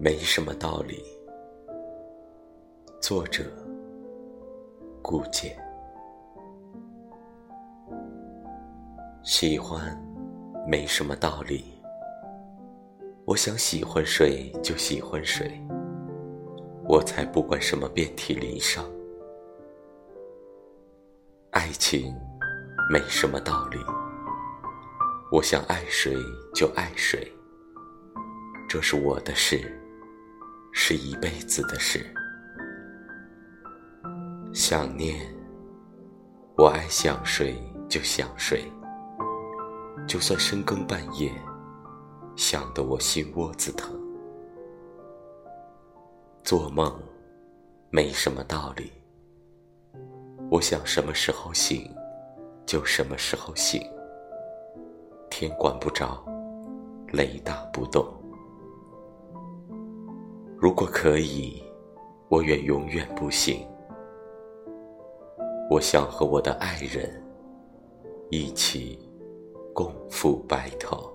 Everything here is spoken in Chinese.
没什么道理。作者：顾简。喜欢没什么道理。我想喜欢谁就喜欢谁，我才不管什么遍体鳞伤。爱情没什么道理。我想爱谁就爱谁，这是我的事。是一辈子的事。想念，我爱想谁就想谁，就算深更半夜，想得我心窝子疼。做梦，没什么道理。我想什么时候醒，就什么时候醒。天管不着，雷打不动。如果可以，我愿永远不醒。我想和我的爱人一起共赴白头。